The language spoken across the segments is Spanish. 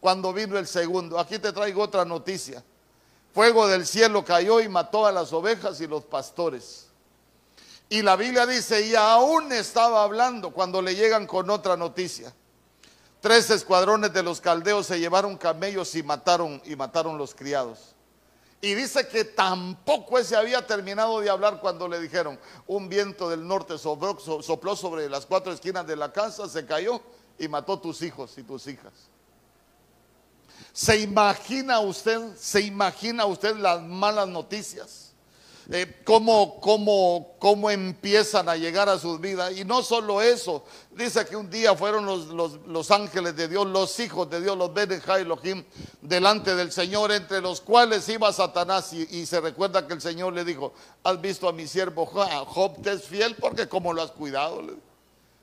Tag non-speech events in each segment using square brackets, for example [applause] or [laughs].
cuando vino el segundo. Aquí te traigo otra noticia. Fuego del cielo cayó y mató a las ovejas y los pastores. Y la Biblia dice, y aún estaba hablando cuando le llegan con otra noticia. Tres escuadrones de los caldeos se llevaron camellos y mataron y mataron los criados. Y dice que tampoco se había terminado de hablar cuando le dijeron, un viento del norte sopló sobre las cuatro esquinas de la casa, se cayó y mató tus hijos y tus hijas. ¿Se imagina usted, se imagina usted las malas noticias? Eh, cómo, cómo, cómo, empiezan a llegar a sus vidas. Y no solo eso, dice que un día fueron los, los, ángeles de Dios, los hijos de Dios, los Benejá Elohim, delante del Señor, entre los cuales iba Satanás. Y, se recuerda que el Señor le dijo, has visto a mi siervo Job, te es fiel porque como lo has cuidado.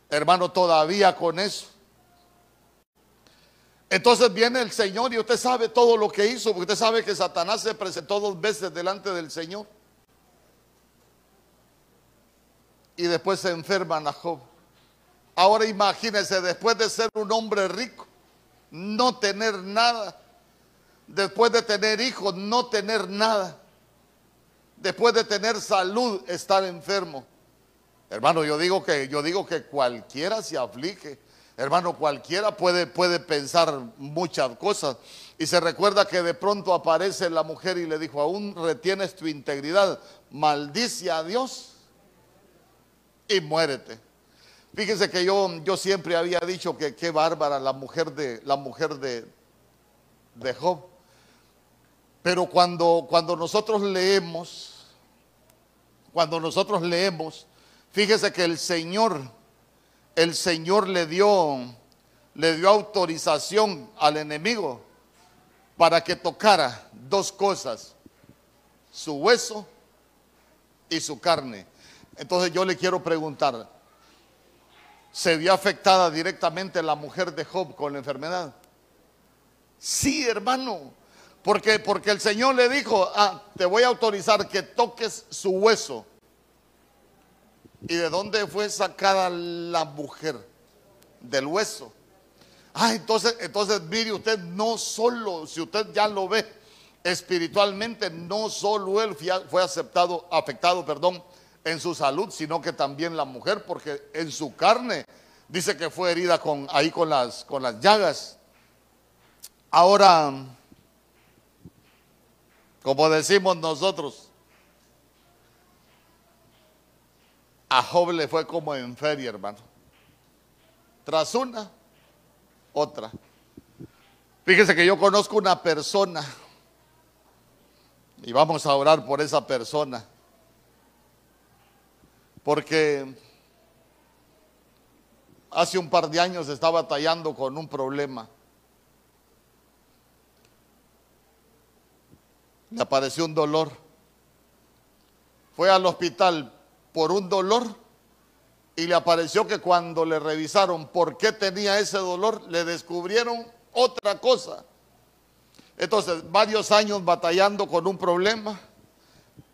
Hermano, todavía con eso. Entonces viene el Señor y usted sabe todo lo que hizo, porque usted sabe que Satanás se presentó dos veces delante del Señor. Y después se enferman a Job. Ahora imagínese, después de ser un hombre rico, no tener nada. Después de tener hijos, no tener nada. Después de tener salud, estar enfermo. Hermano, yo digo que yo digo que cualquiera se aflige Hermano, cualquiera puede, puede pensar muchas cosas. Y se recuerda que de pronto aparece la mujer y le dijo, aún retienes tu integridad, maldice a Dios y muérete. Fíjese que yo, yo siempre había dicho que qué bárbara la mujer de, la mujer de, de Job. Pero cuando, cuando nosotros leemos, cuando nosotros leemos, fíjese que el Señor el Señor le dio, le dio autorización al enemigo para que tocara dos cosas, su hueso y su carne. Entonces yo le quiero preguntar, ¿se vio afectada directamente la mujer de Job con la enfermedad? Sí, hermano, porque, porque el Señor le dijo, ah, te voy a autorizar que toques su hueso ¿Y de dónde fue sacada la mujer? Del hueso. Ah, entonces, entonces mire usted, no solo, si usted ya lo ve espiritualmente, no solo él fue aceptado, afectado, perdón, en su salud, sino que también la mujer, porque en su carne dice que fue herida con, ahí con las, con las llagas. Ahora, como decimos nosotros, A Job le fue como en feria, hermano. Tras una, otra. Fíjese que yo conozco una persona y vamos a orar por esa persona. Porque hace un par de años estaba batallando con un problema. Le apareció un dolor. Fue al hospital, por un dolor y le apareció que cuando le revisaron por qué tenía ese dolor, le descubrieron otra cosa. Entonces, varios años batallando con un problema,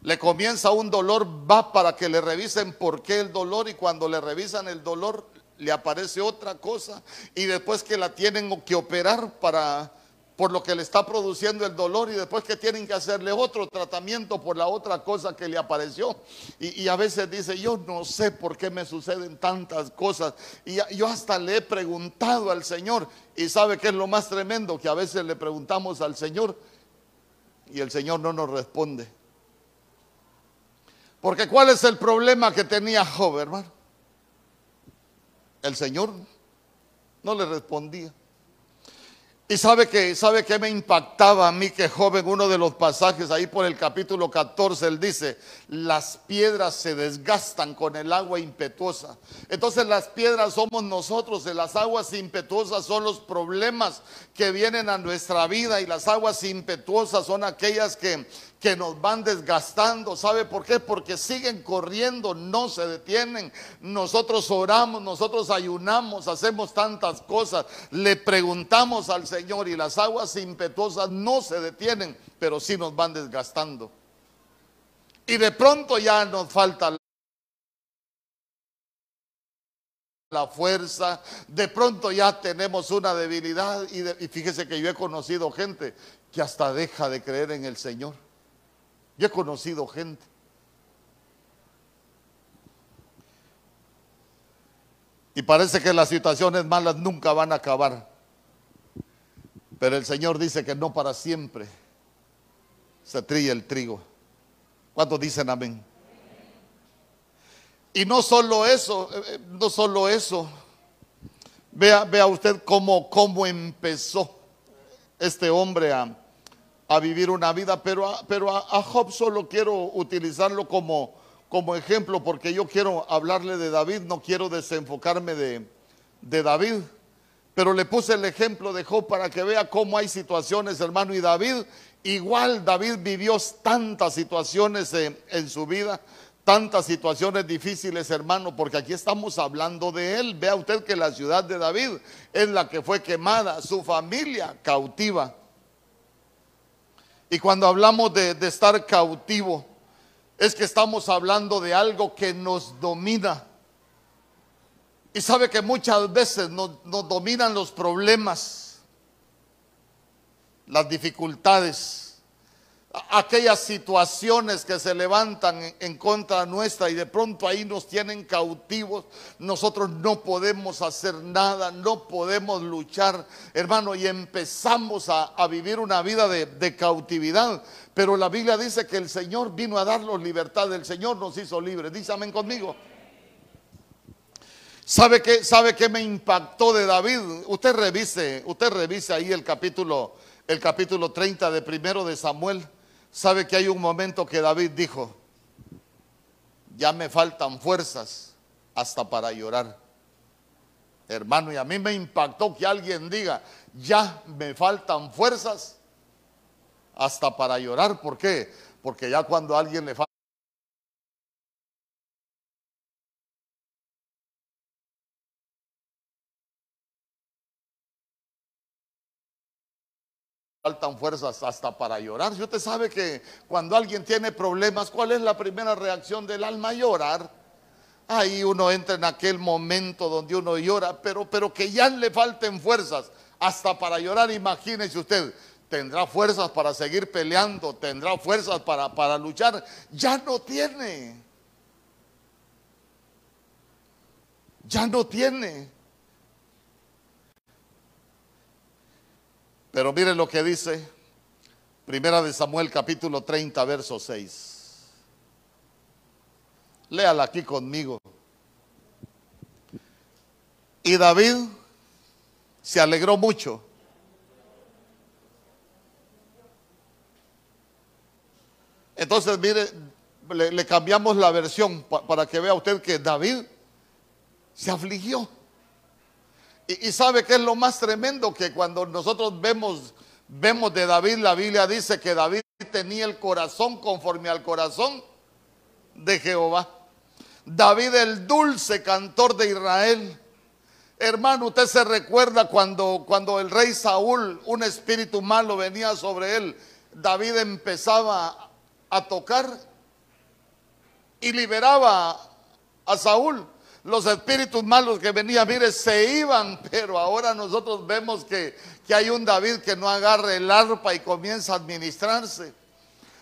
le comienza un dolor, va para que le revisen por qué el dolor y cuando le revisan el dolor, le aparece otra cosa y después que la tienen que operar para por lo que le está produciendo el dolor y después que tienen que hacerle otro tratamiento por la otra cosa que le apareció. Y, a veces dice, yo no sé por qué me suceden tantas cosas. Y yo hasta le he preguntado al Señor y sabe que es lo más tremendo que a veces le preguntamos al Señor y el Señor no nos responde. Porque ¿cuál es el problema que tenía Job, hermano? El Señor no le respondía. Y sabe que, sabe que me impactaba a mí que joven, uno de los pasajes ahí por el capítulo 14, él dice, las piedras se desgastan con el agua impetuosa. Entonces las piedras somos nosotros, las aguas impetuosas son los problemas que vienen a nuestra vida y las aguas impetuosas son aquellas que, que nos van desgastando. ¿Sabe por qué? Porque siguen corriendo, no se detienen. Nosotros oramos, nosotros ayunamos, hacemos tantas cosas. Le preguntamos al Señor y las aguas impetuosas no se detienen, pero sí nos van desgastando. Y de pronto ya nos falta la fuerza, de pronto ya tenemos una debilidad y, y fíjese que yo he conocido gente que hasta deja de creer en el Señor. Yo he conocido gente. Y parece que las situaciones malas nunca van a acabar. Pero el Señor dice que no para siempre se trilla el trigo. ¿Cuántos dicen amén? Y no solo eso, eh, eh, no solo eso. Vea, vea usted cómo, cómo empezó este hombre a, a vivir una vida, pero, a, pero a, Job solo quiero utilizarlo como, como ejemplo porque yo quiero hablarle de David, no quiero desenfocarme de, de David. Pero le puse el ejemplo de Job para que vea cómo hay situaciones, hermano. Y David, igual David vivió tantas situaciones en, en, su vida, tantas situaciones difíciles, hermano, porque aquí estamos hablando de él. Vea usted que la ciudad de David es la que fue quemada, su familia cautiva. Y cuando hablamos de, estar cautivo, es que estamos hablando de algo que nos domina. Y sabe que muchas veces nos, dominan los problemas, las dificultades aquellas situaciones que se levantan en contra nuestra y de pronto ahí nos tienen cautivos, nosotros no podemos hacer nada, no podemos luchar, hermano, y empezamos a, vivir una vida de, cautividad. Pero la Biblia dice que el Señor vino a darnos libertad, el Señor nos hizo libres. Dice amén conmigo. ¿Sabe qué, ¿Sabe me impactó de David? Usted revise, usted revise ahí el capítulo, el capítulo 30 de primero de Samuel. ¿Sabe que hay un momento que David dijo, ya me faltan fuerzas hasta para llorar? Hermano, y a mí me impactó que alguien diga, ya me faltan fuerzas hasta para llorar. ¿Por qué? Porque ya cuando alguien le falta faltan fuerzas hasta para llorar. Si usted sabe que cuando alguien tiene problemas, ¿cuál es la primera reacción del alma? Llorar. Ahí uno entra en aquel momento donde uno llora, pero, pero que ya le falten fuerzas hasta para llorar. Imagínese usted, tendrá fuerzas para seguir peleando, tendrá fuerzas para, para luchar. Ya no tiene. Ya no tiene. Pero miren lo que dice Primera de Samuel capítulo 30, verso 6. Léala aquí conmigo. Y David se alegró mucho. Entonces, mire, le, cambiamos la versión para que vea usted que David se afligió. Y, sabe que es lo más tremendo que cuando nosotros vemos, vemos de David, la Biblia dice que David tenía el corazón conforme al corazón de Jehová. David el dulce cantor de Israel. Hermano, usted se recuerda cuando, cuando el rey Saúl, un espíritu malo venía sobre él, David empezaba a tocar y liberaba a Saúl los espíritus malos que venían, mire, se iban, pero ahora nosotros vemos que, hay un David que no agarra el arpa y comienza a administrarse.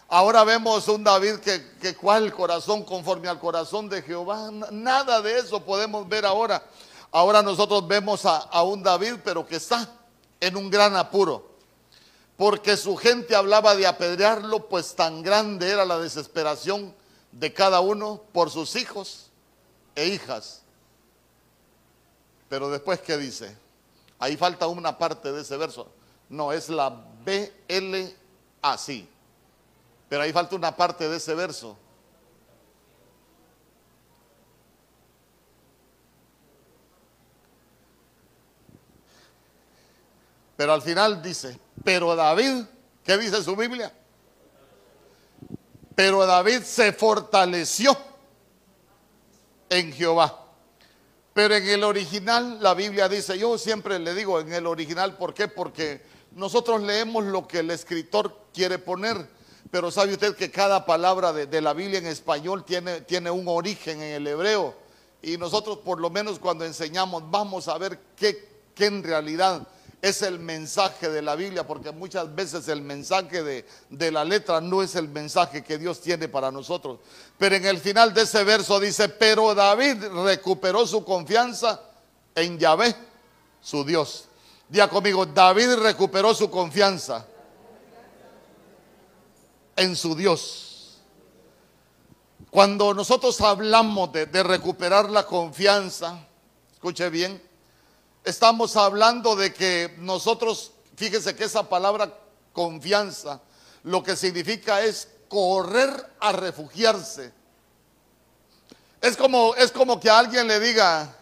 Ahora vemos un David que, que cuál corazón conforme al corazón de Jehová. Nada de eso podemos ver ahora. Ahora nosotros vemos a, a un David, pero que está en un gran apuro. Porque su gente hablaba de apedrearlo, pues tan grande era la desesperación de cada uno por sus hijos e hijas. Pero después, ¿qué dice? Ahí falta una parte de ese verso. No, es la BL así. Pero ahí falta una parte de ese verso. Pero al final dice, pero David, ¿qué dice su Biblia? Pero David se fortaleció en Jehová. Pero en el original la Biblia dice, yo siempre le digo en el original, ¿por qué? Porque nosotros leemos lo que el escritor quiere poner, pero sabe usted que cada palabra de, la Biblia en español tiene, tiene un origen en el hebreo y nosotros por lo menos cuando enseñamos vamos a ver qué, qué en realidad es el mensaje de la Biblia, porque muchas veces el mensaje de, de, la letra no es el mensaje que Dios tiene para nosotros. Pero en el final de ese verso dice, pero David recuperó su confianza en Yahvé, su Dios. Día conmigo, David recuperó su confianza en su Dios. Cuando nosotros hablamos de, de recuperar la confianza, escuche bien, estamos hablando de que nosotros, fíjese que esa palabra confianza, lo que significa es correr a refugiarse. Es como, es como que alguien le diga,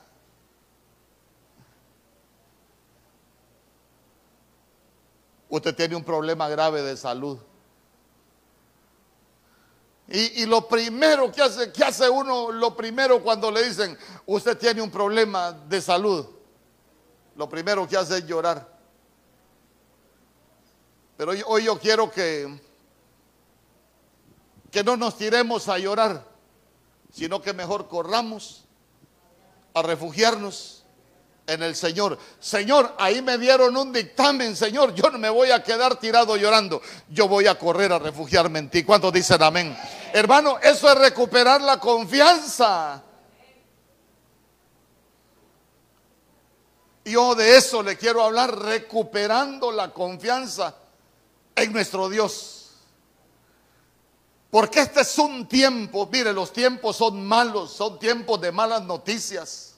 usted tiene un problema grave de salud. Y, y, lo primero que hace, que hace uno, lo primero cuando le dicen, usted tiene un problema de salud lo primero que hace es llorar. Pero hoy, yo quiero que, que no nos tiremos a llorar, sino que mejor corramos a refugiarnos en el Señor. Señor, ahí me dieron un dictamen, Señor. Yo no me voy a quedar tirado llorando. Yo voy a correr a refugiarme en ti. ¿Cuántos dicen amén? Hermano, eso es recuperar la confianza. Yo de eso le quiero hablar, recuperando la confianza en nuestro Dios. Porque este es un tiempo, mire, los tiempos son malos, son tiempos de malas noticias.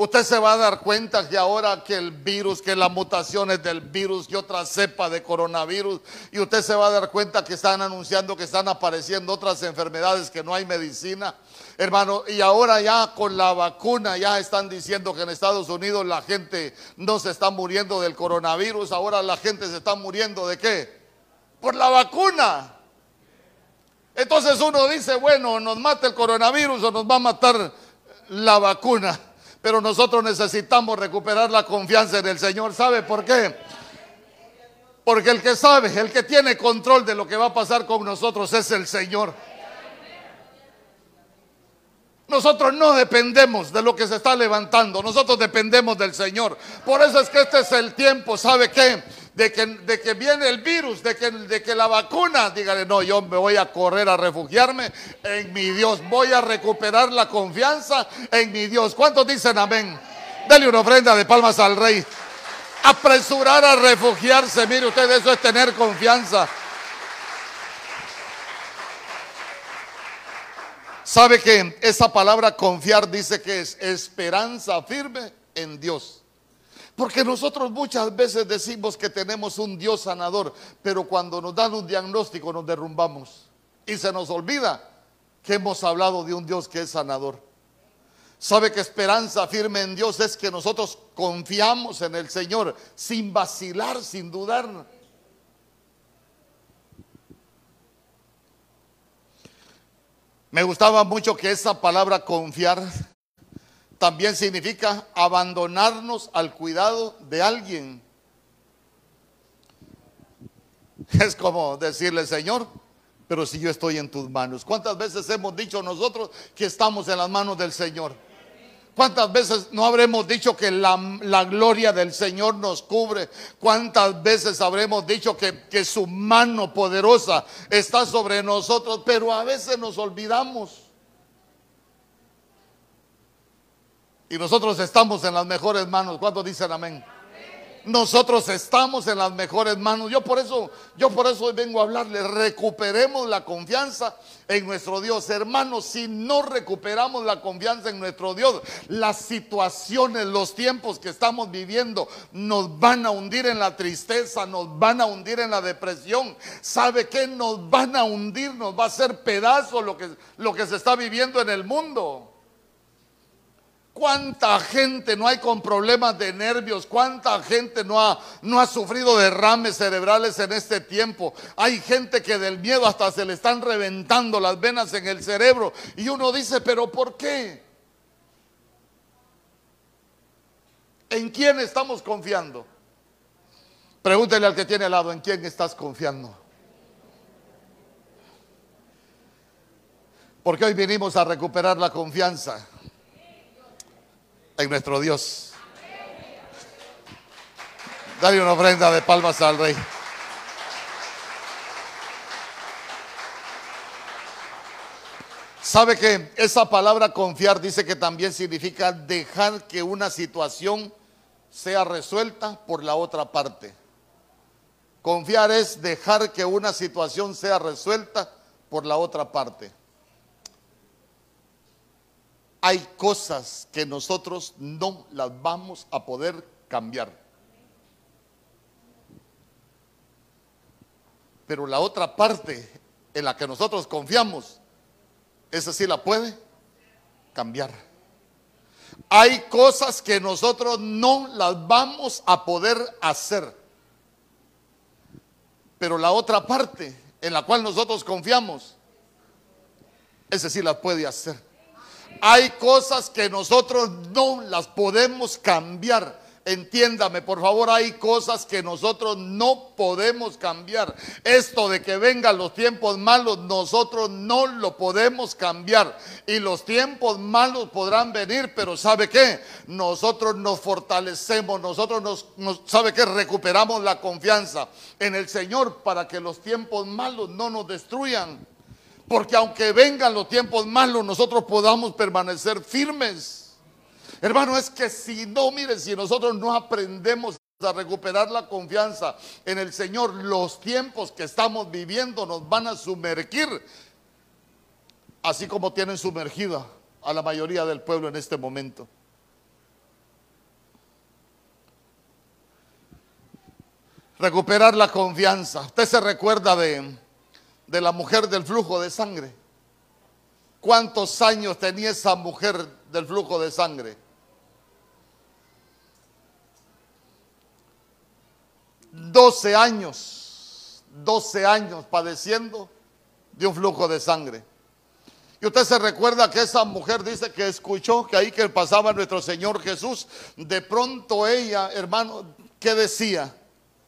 Usted se va a dar cuenta que ahora que el virus, que las mutaciones del virus, que otra cepa de coronavirus, y usted se va a dar cuenta que están anunciando que están apareciendo otras enfermedades que no hay medicina. Hermano, y ahora ya con la vacuna ya están diciendo que en Estados Unidos la gente no se está muriendo del coronavirus, ahora la gente se está muriendo de qué? Por la vacuna. Entonces uno dice, bueno, nos mata el coronavirus o nos va a matar la vacuna. Pero nosotros necesitamos recuperar la confianza en el Señor. ¿Sabe por qué? Porque el que sabe, el que tiene control de lo que va a pasar con nosotros es el Señor. Nosotros no dependemos de lo que se está levantando, nosotros dependemos del Señor. Por eso es que este es el tiempo, ¿sabe qué? De que, de que viene el virus, de que, de que la vacuna, dígale, no, yo me voy a correr a refugiarme en mi Dios, voy a recuperar la confianza en mi Dios. ¿Cuántos dicen amén? Dele una ofrenda de palmas al rey. Apresurar a refugiarse, mire usted, eso es tener confianza. ¿Sabe que esa palabra confiar dice que es esperanza firme en Dios? Porque nosotros muchas veces decimos que tenemos un Dios sanador, pero cuando nos dan un diagnóstico nos derrumbamos y se nos olvida que hemos hablado de un Dios que es sanador. ¿Sabe que esperanza firme en Dios es que nosotros confiamos en el Señor sin vacilar, sin dudar? Me gustaba mucho que esa palabra confiar también significa abandonarnos al cuidado de alguien. [laughs] Es como decirle, Señor, pero si yo estoy en tus manos. ¿Cuántas veces hemos dicho nosotros que estamos en las manos del Señor? ¿Cuántas veces no habremos dicho que la, gloria del Señor nos cubre? ¿Cuántas veces habremos dicho que, su mano poderosa está sobre nosotros? Pero a veces nos olvidamos. Y nosotros estamos en las mejores manos. ¿Cuántos dicen amén? nosotros estamos en las mejores manos. Yo por eso, yo por eso vengo a hablarle, recuperemos la confianza en nuestro Dios. Hermanos, si no recuperamos la confianza en nuestro Dios, las situaciones, los tiempos que estamos viviendo nos van a hundir en la tristeza, nos van a hundir en la depresión. ¿Sabe qué? Nos van a hundir, nos va a hacer pedazo lo que, lo que se está viviendo en el mundo. ¿Cuánta gente no hay con problemas de nervios? ¿Cuánta gente no ha, no ha sufrido derrames cerebrales en este tiempo? Hay gente que del miedo hasta se le están reventando las venas en el cerebro. Y uno dice, pero ¿por qué? ¿En quién estamos confiando? Pregúntele al que tiene al lado, ¿en quién estás confiando? Porque hoy vinimos a recuperar la confianza en nuestro Dios. Dale una ofrenda de palmas al Rey. ¿Sabe que esa palabra confiar dice que también significa dejar que una situación sea resuelta por la otra parte? Confiar es dejar que una situación sea resuelta por la otra parte. Hay cosas que nosotros no las vamos a poder cambiar. Pero la otra parte en la que nosotros confiamos, esa sí la puede cambiar. Hay cosas que nosotros no las vamos a poder hacer. Pero la otra parte en la cual nosotros confiamos, ese sí la puede hacer. Hay cosas que nosotros no las podemos cambiar. Entiéndame, por favor, hay cosas que nosotros no podemos cambiar. Esto de que vengan los tiempos malos, nosotros no lo podemos cambiar. Y los tiempos malos podrán venir, pero ¿sabe qué? Nosotros nos fortalecemos, nosotros nos, ¿sabe qué? Recuperamos la confianza en el Señor para que los tiempos malos no nos destruyan. Porque aunque vengan los tiempos malos, nosotros podamos permanecer firmes. Hermano, es que si no, miren, si nosotros no aprendemos a recuperar la confianza en el Señor, los tiempos que estamos viviendo nos van a sumergir, así como tienen sumergida a la mayoría del pueblo en este momento. Recuperar la confianza. Usted se recuerda de, de la mujer del flujo de sangre. ¿Cuántos años tenía esa mujer del flujo de sangre? 12 años, 12 años padeciendo de un flujo de sangre. Y usted se recuerda que esa mujer dice que escuchó que ahí que pasaba nuestro Señor Jesús, de pronto ella, hermano, ¿qué decía?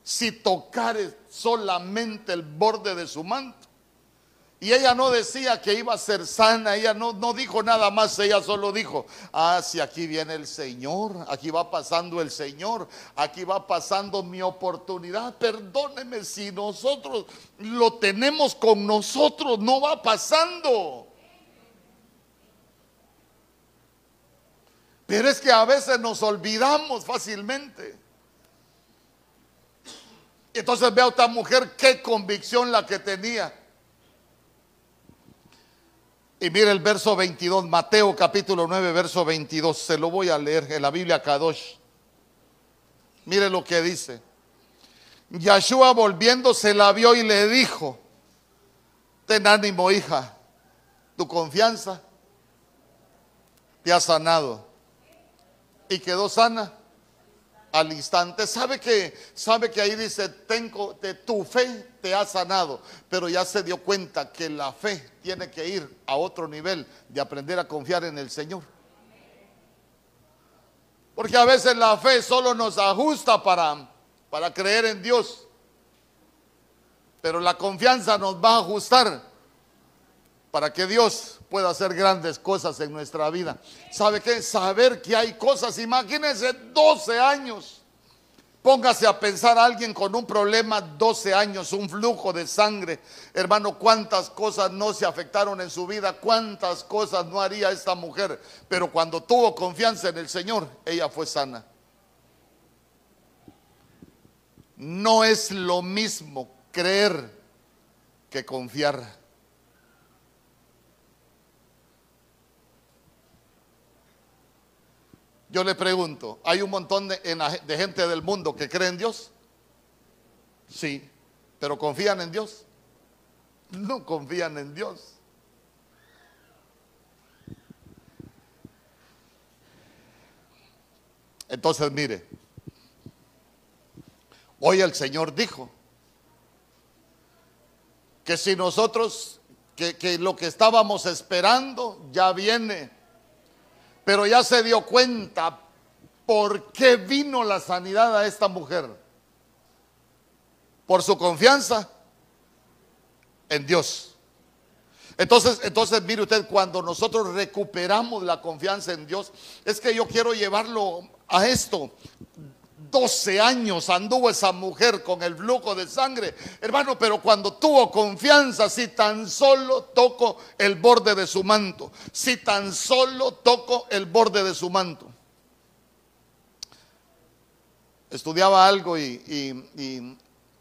Si tocare solamente el borde de su manto, y ella no decía que iba a ser sana, ella no, no dijo nada más, ella solo dijo, ah, si aquí viene el Señor, aquí va pasando el Señor, aquí va pasando mi oportunidad, perdóneme si nosotros lo tenemos con nosotros, no va pasando. Pero es que a veces nos olvidamos fácilmente. Entonces veo a esta mujer qué convicción la que tenía. Y mire el verso 22, Mateo capítulo 9, verso 22. Se lo voy a leer en la Biblia Kadosh. Mire lo que dice. Yahshua volviéndose la vio y le dijo, ten ánimo hija, tu confianza te ha sanado. Y quedó sana al instante. Sabe que, sabe que ahí dice, tengo, de tu fe te ha sanado, pero ya se dio cuenta que la fe tiene que ir a otro nivel de aprender a confiar en el Señor. Porque a veces la fe solo nos ajusta para, para creer en Dios, pero la confianza nos va a ajustar para que Dios pueda hacer grandes cosas en nuestra vida. ¿Sabe qué? Saber que hay cosas, imagínense 12 años. Póngase a pensar a alguien con un problema, 12 años, un flujo de sangre. Hermano, cuántas cosas no se afectaron en su vida, cuántas cosas no haría esta mujer. Pero cuando tuvo confianza en el Señor, ella fue sana. No es lo mismo creer que confiar. Yo le pregunto, ¿hay un montón de, gente del mundo que cree en Dios? Sí, pero ¿confían en Dios? No confían en Dios. Entonces, mire, hoy el Señor dijo que si nosotros, que lo que estábamos esperando ya viene pero ya se dio cuenta por qué vino la sanidad a esta mujer. Por su confianza en Dios. Entonces, entonces mire usted, cuando nosotros recuperamos la confianza en Dios, es que yo quiero llevarlo a esto. 12 años anduvo esa mujer con el flujo de sangre, hermano, pero cuando tuvo confianza, si tan solo toco el borde de su manto, si tan solo toco el borde de su manto. Estudiaba algo y,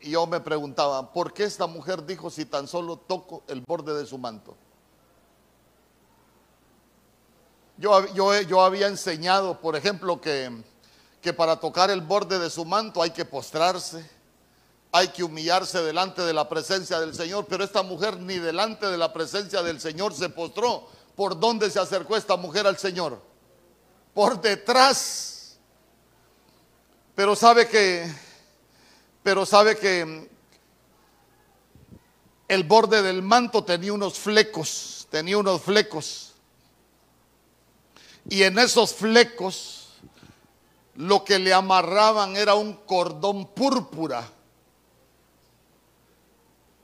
yo me preguntaba, ¿por qué esta mujer dijo si tan solo toco el borde de su manto? Yo, yo, yo había enseñado, por ejemplo, que, que para tocar el borde de su manto hay que postrarse, hay que humillarse delante de la presencia del Señor, pero esta mujer ni delante de la presencia del Señor se postró. ¿Por dónde se acercó esta mujer al Señor? Por detrás. Pero sabe que pero sabe que el borde del manto tenía unos flecos, tenía unos flecos. Y en esos flecos lo que le amarraban era un cordón púrpura.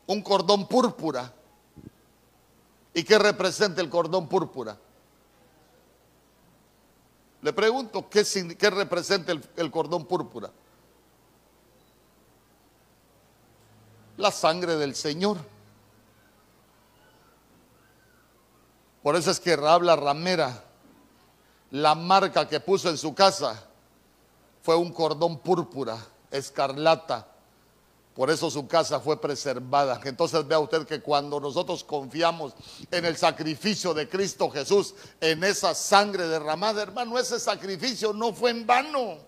Un cordón púrpura. ¿Y qué representa el cordón púrpura? Le pregunto, ¿qué, representa el, el cordón púrpura? la sangre del Señor. Por eso es que Rab la ramera, la marca que puso en su casa fue un cordón púrpura, escarlata. Por eso su casa fue preservada. Entonces vea usted que cuando nosotros confiamos en el sacrificio de Cristo Jesús, en esa sangre derramada, hermano, ese sacrificio no fue en vano.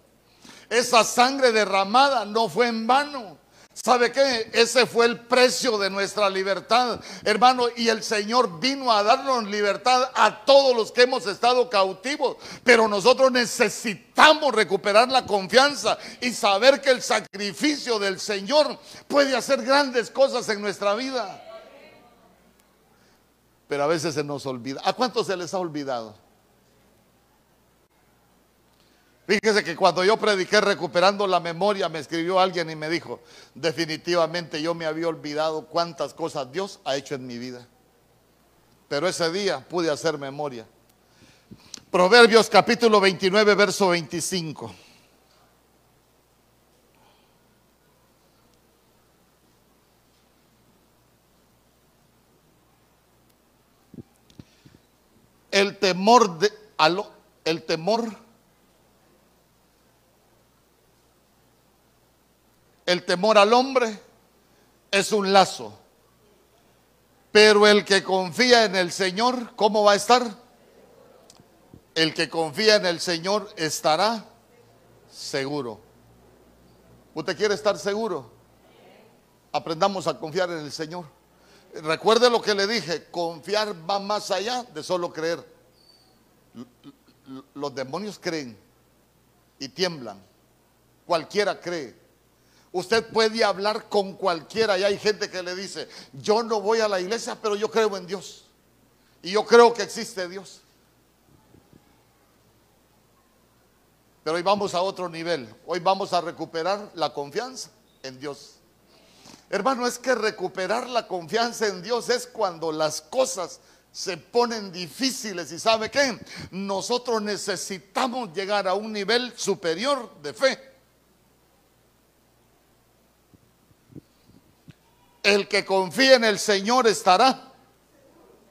Esa sangre derramada no fue en vano. ¿Sabe qué? Ese fue el precio de nuestra libertad, hermano. Y el Señor vino a darnos libertad a todos los que hemos estado cautivos. Pero nosotros necesitamos recuperar la confianza y saber que el sacrificio del Señor puede hacer grandes cosas en nuestra vida. Pero a veces se nos olvida. ¿A cuántos se les ha olvidado? Fíjese que cuando yo prediqué recuperando la memoria, me escribió alguien y me dijo, definitivamente yo me había olvidado cuántas cosas Dios ha hecho en mi vida. Pero ese día pude hacer memoria. Proverbios capítulo 29, verso 25. El temor de el temor El temor al hombre es un lazo. Pero el que confía en el Señor, ¿cómo va a estar? El que confía en el Señor estará seguro. ¿Usted quiere estar seguro? Aprendamos a confiar en el Señor. Recuerde lo que le dije, confiar va más allá de solo creer. Los demonios creen y tiemblan. Cualquiera cree. Usted puede hablar con cualquiera y hay gente que le dice, yo no voy a la iglesia, pero yo creo en Dios. Y yo creo que existe Dios. Pero hoy vamos a otro nivel. Hoy vamos a recuperar la confianza en Dios. Hermano, es que recuperar la confianza en Dios es cuando las cosas se ponen difíciles y sabe qué, nosotros necesitamos llegar a un nivel superior de fe. El que confía en el Señor estará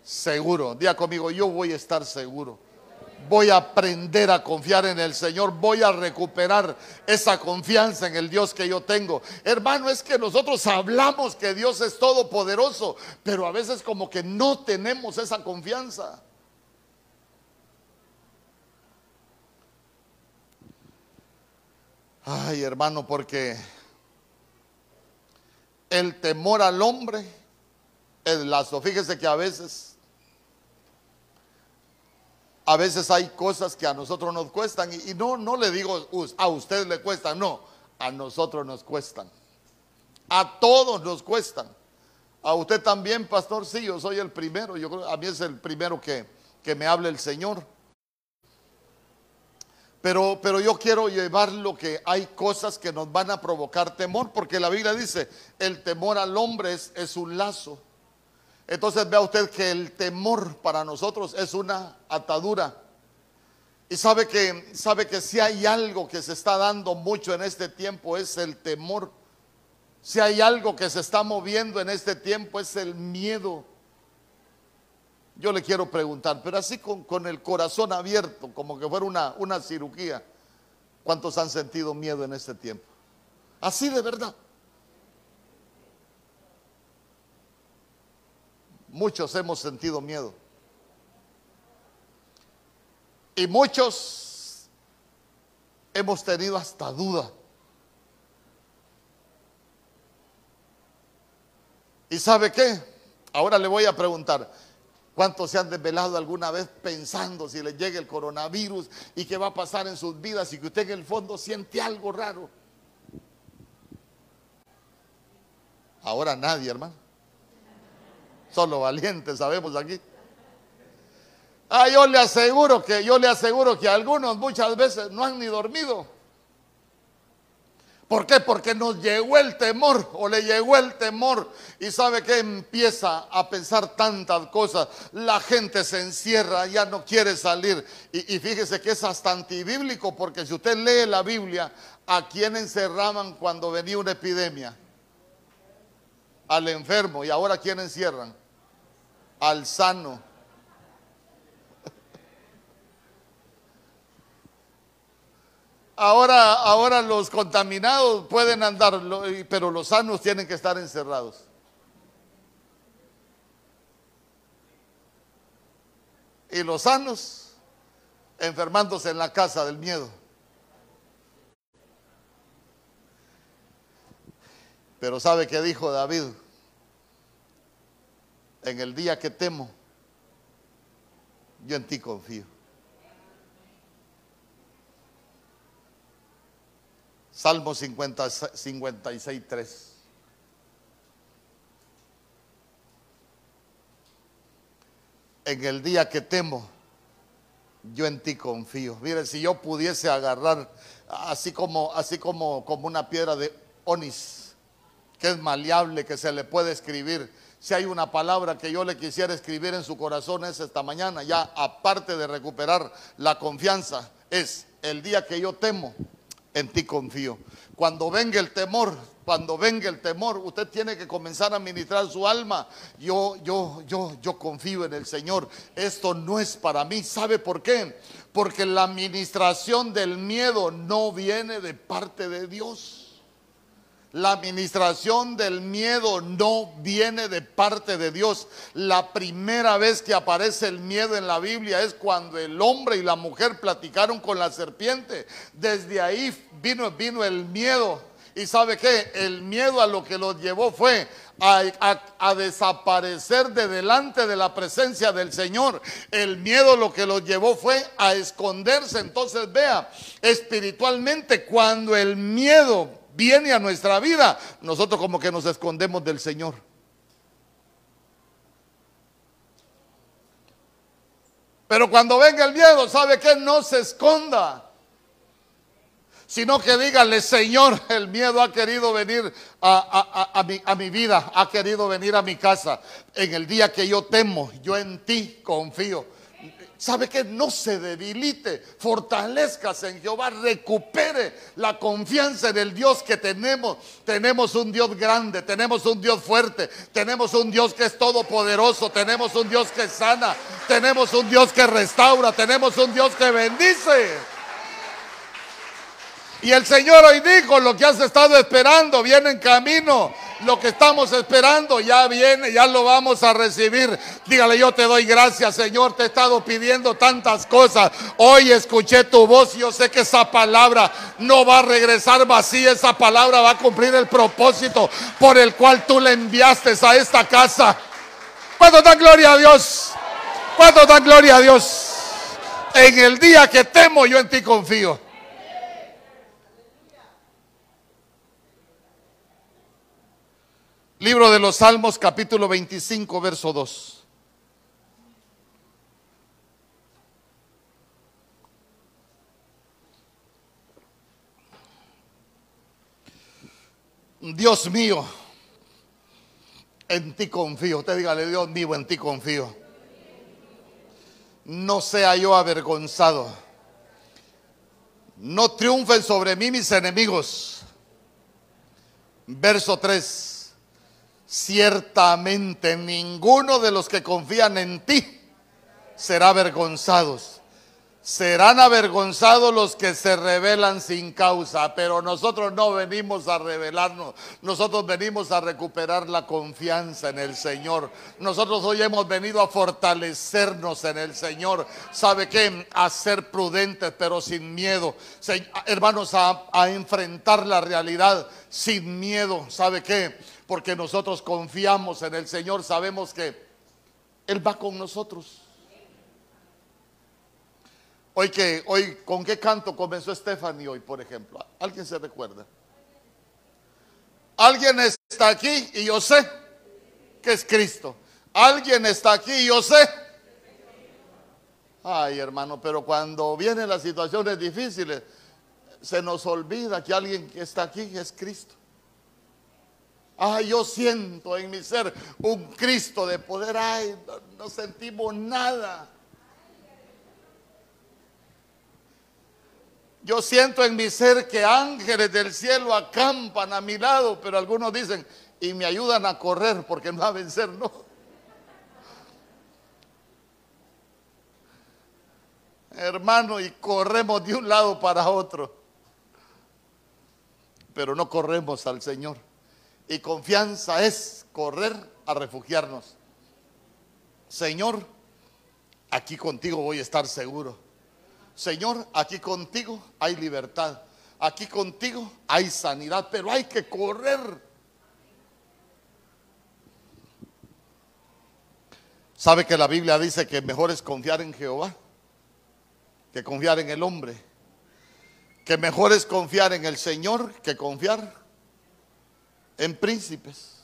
seguro. Día conmigo, yo voy a estar seguro. Voy a aprender a confiar en el Señor. Voy a recuperar esa confianza en el Dios que yo tengo. Hermano, es que nosotros hablamos que Dios es todopoderoso, pero a veces como que no tenemos esa confianza. Ay, hermano, porque el temor al hombre, el lazo. Fíjese que a veces, a veces hay cosas que a nosotros nos cuestan y, no, no le digo a usted le cuestan, no, a nosotros nos cuestan. A todos nos cuestan. A usted también, pastor, sí, yo soy el primero. Yo creo, a mí es el primero que, que me hable el Señor. Pero, pero yo quiero llevar lo que hay cosas que nos van a provocar temor, porque la Biblia dice, el temor al hombre es, es un lazo. Entonces vea usted que el temor para nosotros es una atadura. Y sabe que, sabe que si hay algo que se está dando mucho en este tiempo es el temor. Si hay algo que se está moviendo en este tiempo es el miedo. Yo le quiero preguntar, pero así con, el corazón abierto, como que fuera una, una cirugía, ¿cuántos han sentido miedo en este tiempo? Así de verdad. Muchos hemos sentido miedo. Y muchos hemos tenido hasta duda. ¿Y sabe qué? Ahora le voy a preguntar, ¿cuántos se han desvelado alguna vez pensando si les llega el coronavirus y qué va a pasar en sus vidas y que usted en el fondo siente algo raro? Ahora nadie, hermano. Solo valientes sabemos aquí. Ah, yo le aseguro que, yo le aseguro que algunos muchas veces no han ni dormido. ¿Por qué? Porque nos llegó el temor o le llegó el temor y sabe que empieza a pensar tantas cosas. La gente se encierra, ya no quiere salir. Y, fíjese que es hasta antibíblico porque si usted lee la Biblia, ¿a quién encerraban cuando venía una epidemia? Al enfermo. ¿Y ahora quién encierran? al sano. Ahora, ahora los contaminados pueden andar, pero los sanos tienen que estar encerrados. Y los sanos enfermándose en la casa del miedo. Pero ¿sabe qué dijo David? en el día que temo, yo en ti confío. Salmo 50, 56, 3. En el día que temo, yo en ti confío. Mire, si yo pudiese agarrar así como, así como, como una piedra de onis, que es maleable, que se le puede escribir si hay una palabra que yo le quisiera escribir en su corazón es esta mañana, ya aparte de recuperar la confianza, es el día que yo temo, en ti confío. Cuando venga el temor, cuando venga el temor, usted tiene que comenzar a ministrar su alma. Yo, yo, yo, yo confío en el Señor. Esto no es para mí. ¿Sabe por qué? Porque la administración del miedo no viene de parte de Dios. La administración del miedo no viene de parte de Dios. La primera vez que aparece el miedo en la Biblia es cuando el hombre y la mujer platicaron con la serpiente. Desde ahí vino, vino el miedo. Y sabe qué? El miedo a lo que los llevó fue a, a, desaparecer de delante de la presencia del Señor. El miedo lo que los llevó fue a esconderse. Entonces vea, espiritualmente cuando el miedo viene a nuestra vida, nosotros como que nos escondemos del Señor. Pero cuando venga el miedo, ¿sabe que No se esconda. Sino que dígale, Señor, el miedo ha querido venir a, a, mi, a mi vida, ha querido venir a mi casa. En el día que yo temo, yo en ti confío. ¿Sabe que No se debilite, fortalezcase en Jehová, recupere la confianza en el Dios que tenemos. Tenemos un Dios grande, tenemos un Dios fuerte, tenemos un Dios que es todopoderoso, tenemos un Dios que sana, tenemos un Dios que restaura, tenemos un Dios que bendice. Y el Señor hoy dijo, lo que has estado esperando viene en camino lo que estamos esperando ya viene, ya lo vamos a recibir. Dígale, yo te doy gracias, Señor. Te he estado pidiendo tantas cosas. Hoy escuché tu voz y yo sé que esa palabra no va a regresar vacía. Esa palabra va a cumplir el propósito por el cual tú le enviaste a esta casa. ¿Cuánto da gloria a Dios? ¿Cuánto da gloria a Dios? En el día que temo, yo en ti confío. Libro de los Salmos, capítulo 25, verso 2. Dios mío, En ti confío. Usted dígale, Dios mío, en ti confío. No sea yo avergonzado. No triunfen sobre mí mis enemigos. Verso 3. Ciertamente ninguno de los que confían en ti será avergonzados serán avergonzados los que se rebelan sin causa, pero nosotros no venimos a rebelarnos, nosotros venimos a recuperar la confianza en el Señor. Nosotros hoy hemos venido a fortalecernos en el Señor. ¿Sabe qué? A ser prudentes, pero sin miedo. Hermanos, a, a enfrentar la realidad sin miedo. ¿Sabe qué? Porque nosotros confiamos en el Señor, sabemos que Él va con nosotros. Hoy que, hoy, ¿con qué canto comenzó Stephanie hoy, por ejemplo? ¿Alguien se recuerda? Alguien está aquí y yo sé que es Cristo. Alguien está aquí y yo sé. Ay, hermano, pero cuando vienen las situaciones difíciles, se nos olvida que alguien que está aquí es Cristo. Ay, yo siento en mi ser un Cristo de poder. Ay, no sentimos nada. Yo siento en mi ser que ángeles del cielo acampan a mi lado, pero algunos dicen, y me ayudan a correr porque no a vencer, no. Hermano, y corremos de un lado para otro, pero no corremos al Señor. Y confianza es correr a refugiarnos. Señor, aquí contigo voy a estar seguro. Señor, aquí contigo hay libertad, aquí contigo hay sanidad, pero hay que correr. ¿Sabe que la Biblia dice que mejor es confiar en Jehová que confiar en el hombre? Que mejor es confiar en el Señor que confiar en príncipes.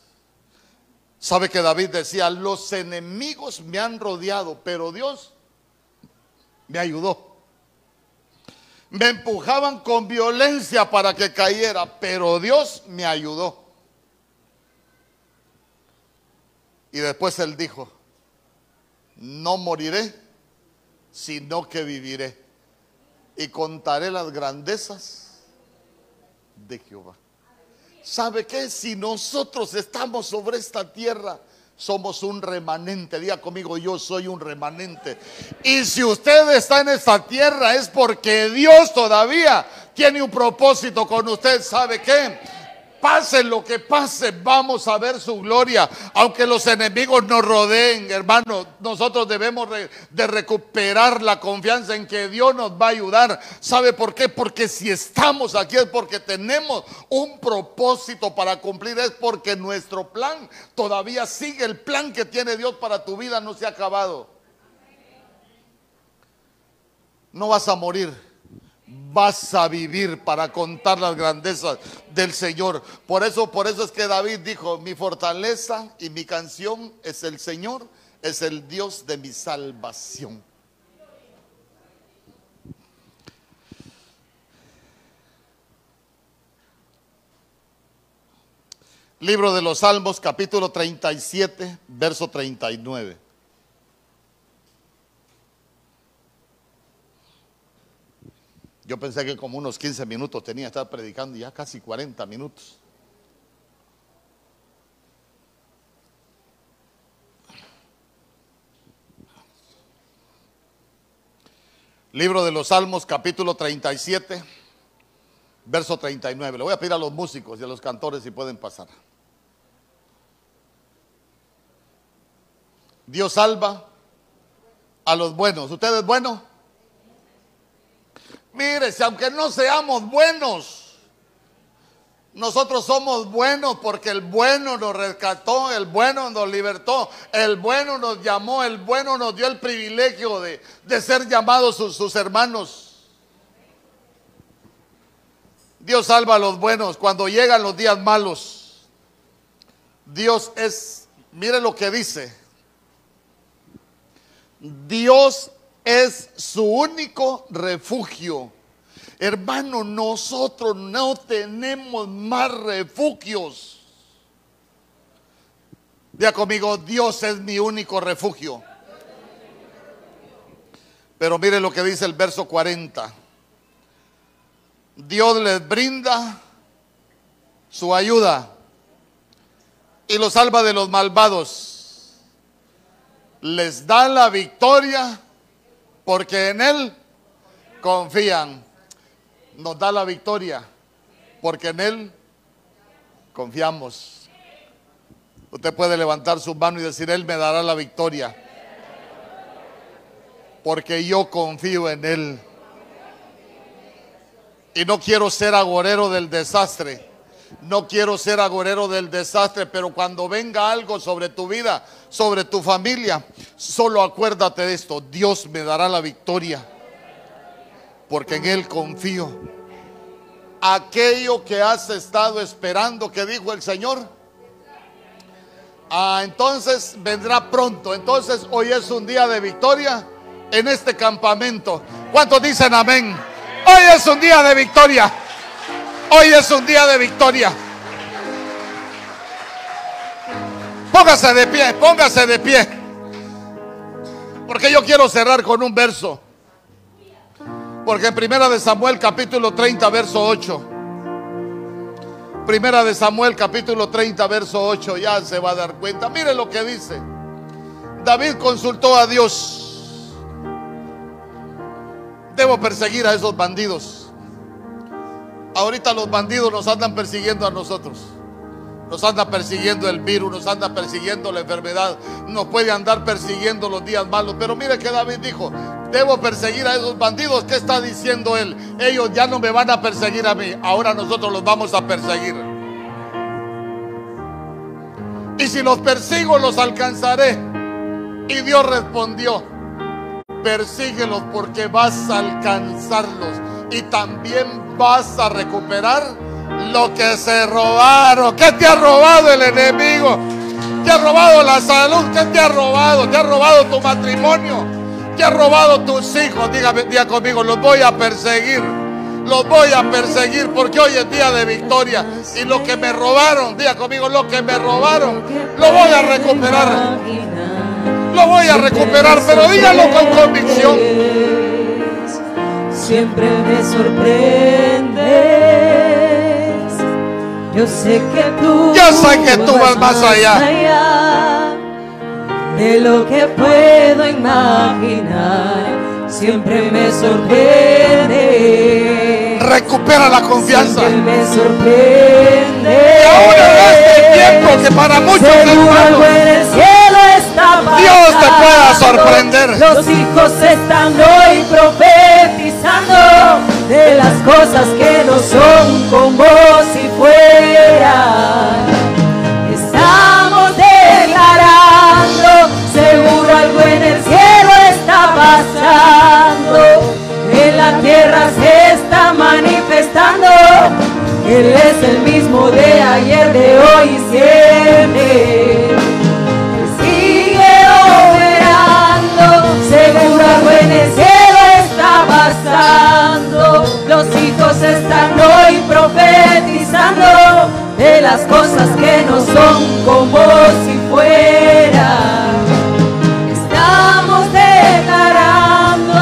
¿Sabe que David decía, los enemigos me han rodeado, pero Dios me ayudó? Me empujaban con violencia para que cayera, pero Dios me ayudó. Y después él dijo, no moriré, sino que viviré. Y contaré las grandezas de Jehová. ¿Sabe qué? Si nosotros estamos sobre esta tierra, somos un remanente. Diga conmigo, yo soy un remanente. Y si usted está en esta tierra es porque Dios todavía tiene un propósito con usted. ¿Sabe qué? Pase lo que pase, vamos a ver su gloria. Aunque los enemigos nos rodeen, hermano, nosotros debemos de recuperar la confianza en que Dios nos va a ayudar. ¿Sabe por qué? Porque si estamos aquí es porque tenemos un propósito para cumplir. Es porque nuestro plan todavía sigue. El plan que tiene Dios para tu vida no se ha acabado. No vas a morir vas a vivir para contar las grandezas del Señor. Por eso, por eso es que David dijo, mi fortaleza y mi canción es el Señor, es el Dios de mi salvación. Libro de los Salmos, capítulo 37, verso 39. Yo pensé que como unos 15 minutos tenía que estar predicando, ya casi 40 minutos. Libro de los Salmos, capítulo 37, verso 39. Le voy a pedir a los músicos y a los cantores si pueden pasar. Dios salva a los buenos. ¿Usted es bueno? Mire, si aunque no seamos buenos, nosotros somos buenos porque el bueno nos rescató, el bueno nos libertó, el bueno nos llamó, el bueno nos dio el privilegio de, ser llamados sus, sus hermanos. Dios salva a los buenos cuando llegan los días malos. Dios es, mire lo que dice. Dios es su único refugio. Hermano, nosotros no tenemos más refugios. Diga conmigo, Dios es mi único refugio. Pero mire lo que dice el verso 40. Dios les brinda su ayuda y los salva de los malvados. Les da la victoria porque en Él confían. Nos da la victoria porque en Él confiamos. Usted puede levantar su mano y decir, Él me dará la victoria. Porque yo confío en Él. Y no quiero ser agorero del desastre. No quiero ser agorero del desastre, pero cuando venga algo sobre tu vida, sobre tu familia, solo acuérdate de esto. Dios me dará la victoria. Porque en Él confío. Aquello que has estado esperando, que dijo el Señor. Ah, entonces vendrá pronto. Entonces hoy es un día de victoria en este campamento. ¿Cuántos dicen amén? Hoy es un día de victoria. Hoy es un día de victoria. Póngase de pie, póngase de pie. Porque yo quiero cerrar con un verso. Porque en Primera de Samuel capítulo 30 verso 8. Primera de Samuel capítulo 30 verso 8 ya se va a dar cuenta. Mire lo que dice. David consultó a Dios. Debo perseguir a esos bandidos. Ahorita los bandidos nos andan persiguiendo a nosotros. Nos anda persiguiendo el virus, nos anda persiguiendo la enfermedad, nos puede andar persiguiendo los días malos. Pero mire que David dijo, debo perseguir a esos bandidos. ¿Qué está diciendo él? Ellos ya no me van a perseguir a mí, ahora nosotros los vamos a perseguir. Y si los persigo, los alcanzaré. Y Dios respondió, persíguelos porque vas a alcanzarlos y también vas a recuperar lo que se robaron. ¿Qué te ha robado el enemigo? Te ha robado la salud, ¿qué te ha robado? Te ha robado tu matrimonio, te ha robado tus hijos. Dígame, día conmigo, los voy a perseguir. Los voy a perseguir porque hoy es día de victoria. Y lo que me robaron, diga conmigo, lo que me robaron, lo voy a recuperar. Lo voy a recuperar, pero dígalo con convicción. Siempre me sorprendes. Yo sé que tú, Yo sé que tú vas más allá. de lo que puedo imaginar. Siempre me sorprende. Recupera la confianza. Siempre me sorprende. Y ahora en este tiempo que para muchos hermanos Dios te pueda sorprender. Los hijos están hoy de las cosas que no son como si fueran. Estamos declarando, seguro algo en el cielo está pasando. En la tierra se está manifestando. Él es el mismo de ayer, de hoy y siempre hijos están hoy profetizando de las cosas que no son como si fueran. Estamos declarando,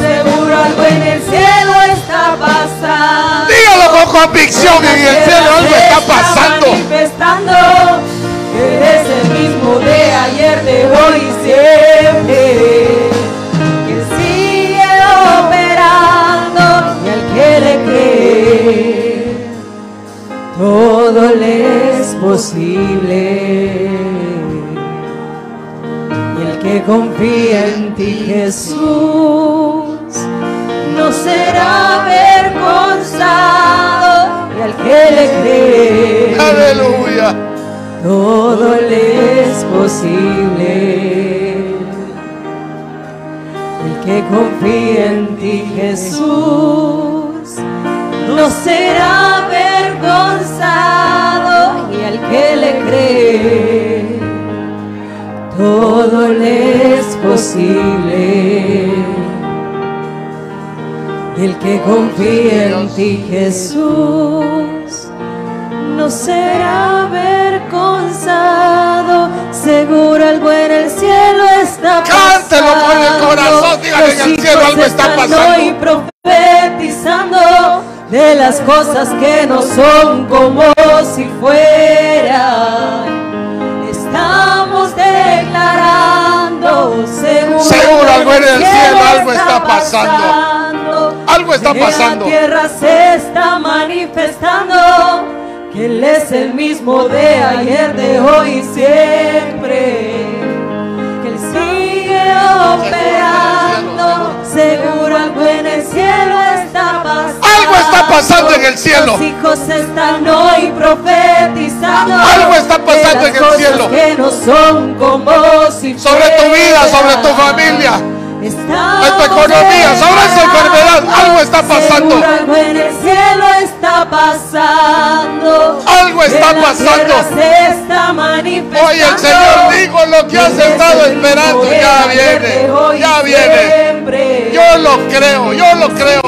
seguro algo en el cielo está pasando. Dígalo con convicción. En el cielo algo está pasando. manifestando. Eres el mismo de ayer, de hoy y siempre. Es posible. Y el que confía en ti, Jesús, no será avergonzado. Y al que le cree, Aleluya. todo le es posible. El que confía en ti, Jesús, no será avergonzado que le cree, todo le es posible. El que confía en ti, Jesús, no será avergonzado. Seguro algo en el cielo está pasando. Cántelo con el corazón, dígale en el cielo algo está pasando. Y profetizando de las cosas que no son como si fueran. Estamos declarando seguro, Seguro algo en el cielo, algo está pasando. Algo está Que pasando. La tierra se está manifestando. Que Él es el mismo de ayer, de hoy y siempre. Que Él sigue operando. Seguro algo en el cielo está pasando en el cielo. Los hijos están hoy profetizando. Algo está pasando en el cielo. Que no son como si Sobre tu vida, sobre tu familia. En tu economía, sobre esa enfermedad, algo está pasando. Algo en el cielo está pasando. Algo está pasando. Hoy el Señor dijo lo que has estado esperando. Ya viene, ya viene. Yo lo creo, yo lo creo.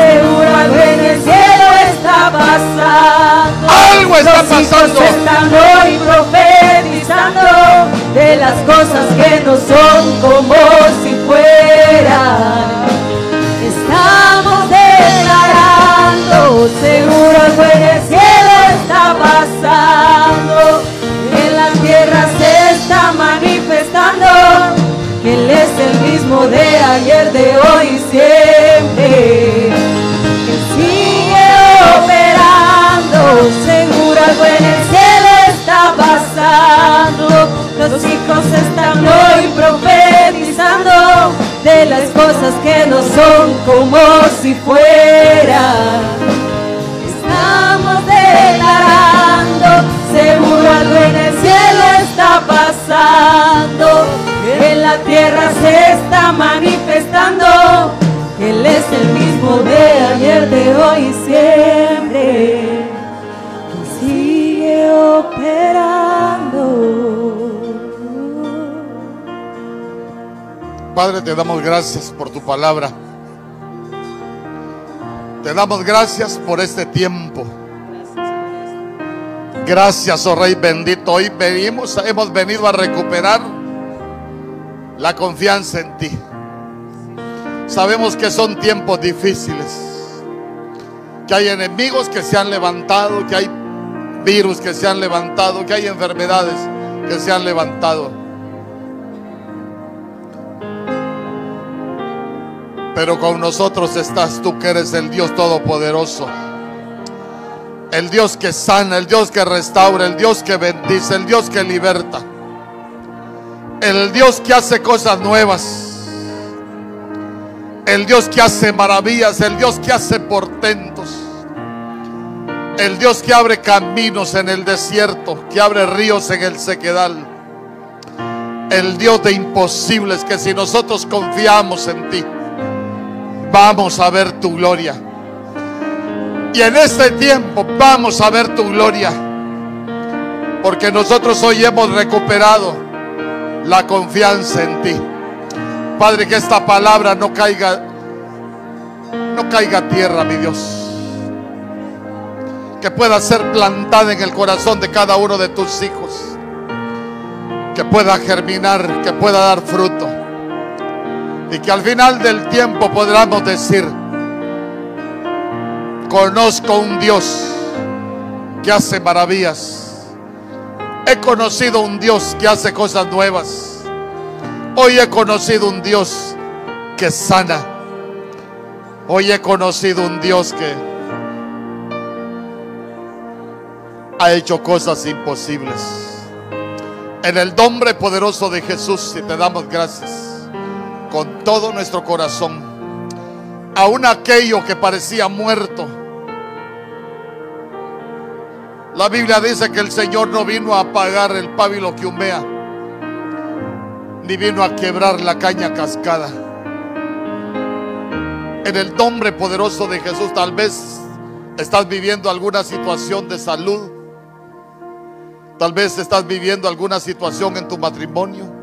Seguro algo en el cielo está pasando. Algo está Los pasando. están hoy profetizando de las cosas que no son como si fueran. Estamos declarando, seguro algo en el cielo está pasando. En la tierra se está manifestando que Él es el mismo de ayer, de hoy y siempre. Te damos gracias por tu palabra. Te damos gracias por este tiempo. Gracias, oh Rey bendito. Hoy venimos, hemos venido a recuperar la confianza en ti. Sabemos que son tiempos difíciles, que hay enemigos que se han levantado, que hay virus que se han levantado, que hay enfermedades que se han levantado. Pero con nosotros estás tú que eres el Dios Todopoderoso. El Dios que sana, el Dios que restaura, el Dios que bendice, el Dios que liberta. El Dios que hace cosas nuevas. El Dios que hace maravillas, el Dios que hace portentos. El Dios que abre caminos en el desierto, que abre ríos en el sequedal. El Dios de imposibles que si nosotros confiamos en ti, vamos a ver tu gloria. Y en este tiempo vamos a ver tu gloria. Porque nosotros hoy hemos recuperado la confianza en ti. Padre, que esta palabra no caiga, no caiga a tierra, mi Dios. Que pueda ser plantada en el corazón de cada uno de tus hijos. Que pueda germinar, que pueda dar fruto. Y que al final del tiempo podamos decir, conozco un Dios que hace maravillas. He conocido un Dios que hace cosas nuevas. Hoy he conocido un Dios que sana. Hoy he conocido un Dios que ha hecho cosas imposibles. En el nombre poderoso de Jesús, y te damos gracias con todo nuestro corazón. Aún aquello que parecía muerto. La Biblia dice que el Señor no vino a apagar el pábilo que humea, ni vino a quebrar la caña cascada. En el nombre poderoso de Jesús, tal vez estás viviendo alguna situación de salud. Tal vez estás viviendo alguna situación en tu matrimonio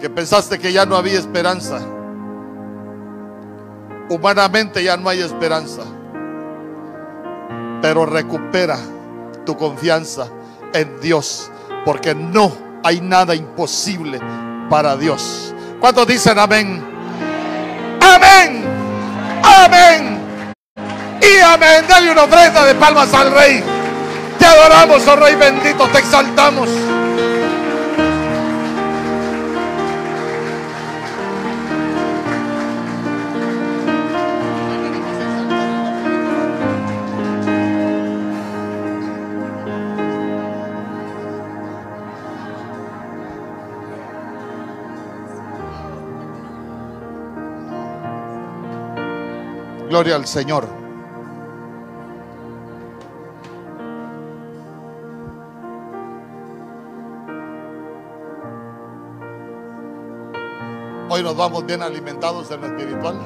que pensaste que ya no había esperanza. Humanamente ya no hay esperanza. Pero recupera tu confianza en Dios, porque no hay nada imposible para Dios. ¿Cuántos dicen amén? Amén. Amén. Y amén. Dale una ofrenda de palmas al Rey. Te adoramos, oh Rey bendito, te exaltamos. Gloria al Señor. Hoy nos vamos bien alimentados en lo espiritual.